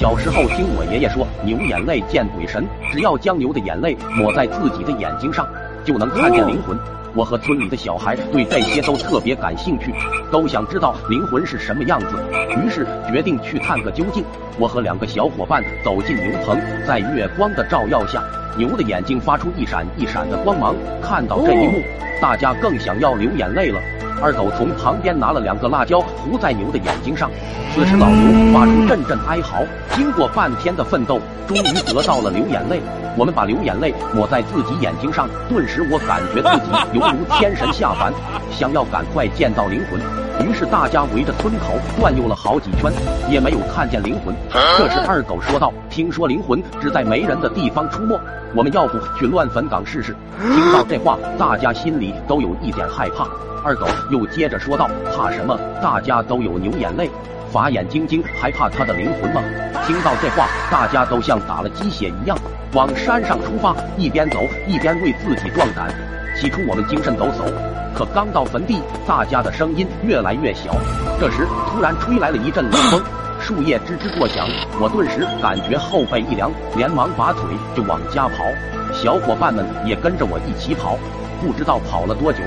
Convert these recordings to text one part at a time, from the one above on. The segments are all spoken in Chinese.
小时候听我爷爷说，牛眼泪见鬼神，只要将牛的眼泪抹在自己的眼睛上，就能看见灵魂。我和村里的小孩对这些都特别感兴趣，都想知道灵魂是什么样子，于是决定去探个究竟。我和两个小伙伴走进牛棚，在月光的照耀下，牛的眼睛发出一闪一闪的光芒。看到这一幕，大家更想要流眼泪了。二狗从旁边拿了两个辣椒糊在牛的眼睛上，此时老牛发出阵阵哀嚎。经过半天的奋斗，终于得到了流眼泪。我们把流眼泪抹在自己眼睛上，顿时我感觉自己犹如天神下凡，想要赶快见到灵魂。于是大家围着村口转悠了好几圈，也没有看见灵魂。这时二狗说道：“听说灵魂只在没人的地方出没，我们要不去乱坟岗试试？”听到这话，大家心里都有一点害怕。二狗又接着说道：“怕什么？大家都有牛眼泪，法眼晶晶还怕他的灵魂吗？”听到这话，大家都像打了鸡血一样，往山上出发，一边走一边为自己壮胆。起初我们精神抖擞，可刚到坟地，大家的声音越来越小。这时突然吹来了一阵冷风，树叶吱吱作响，我顿时感觉后背一凉，连忙拔腿就往家跑。小伙伴们也跟着我一起跑，不知道跑了多久。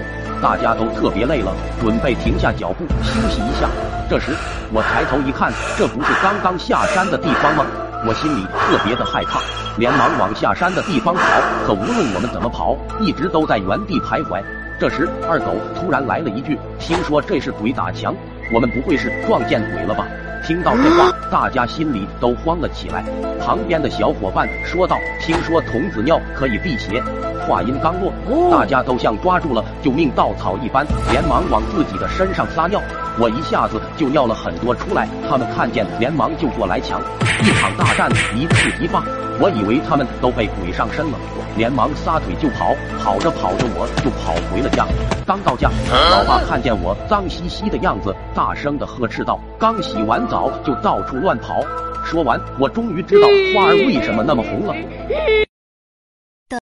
大家都特别累了，准备停下脚步休息一下。这时，我抬头一看，这不是刚刚下山的地方吗？我心里特别的害怕，连忙往下山的地方跑。可无论我们怎么跑，一直都在原地徘徊。这时，二狗突然来了一句：“听说这是鬼打墙，我们不会是撞见鬼了吧？”听到这话，大家心里都慌了起来。旁边的小伙伴说道：“听说童子尿可以辟邪。”话音刚落，大家都像抓住了救命稻草一般，连忙往自己的身上撒尿。我一下子就尿了很多出来，他们看见连忙就过来抢。一场大战一触即发，我以为他们都被鬼上身了，连忙撒腿就跑。跑着跑着，我就跑回了家。刚到家，老爸看见我脏兮兮的样子，大声的呵斥道：“刚洗完澡就到处乱跑。”说完，我终于知道花儿为什么那么红了。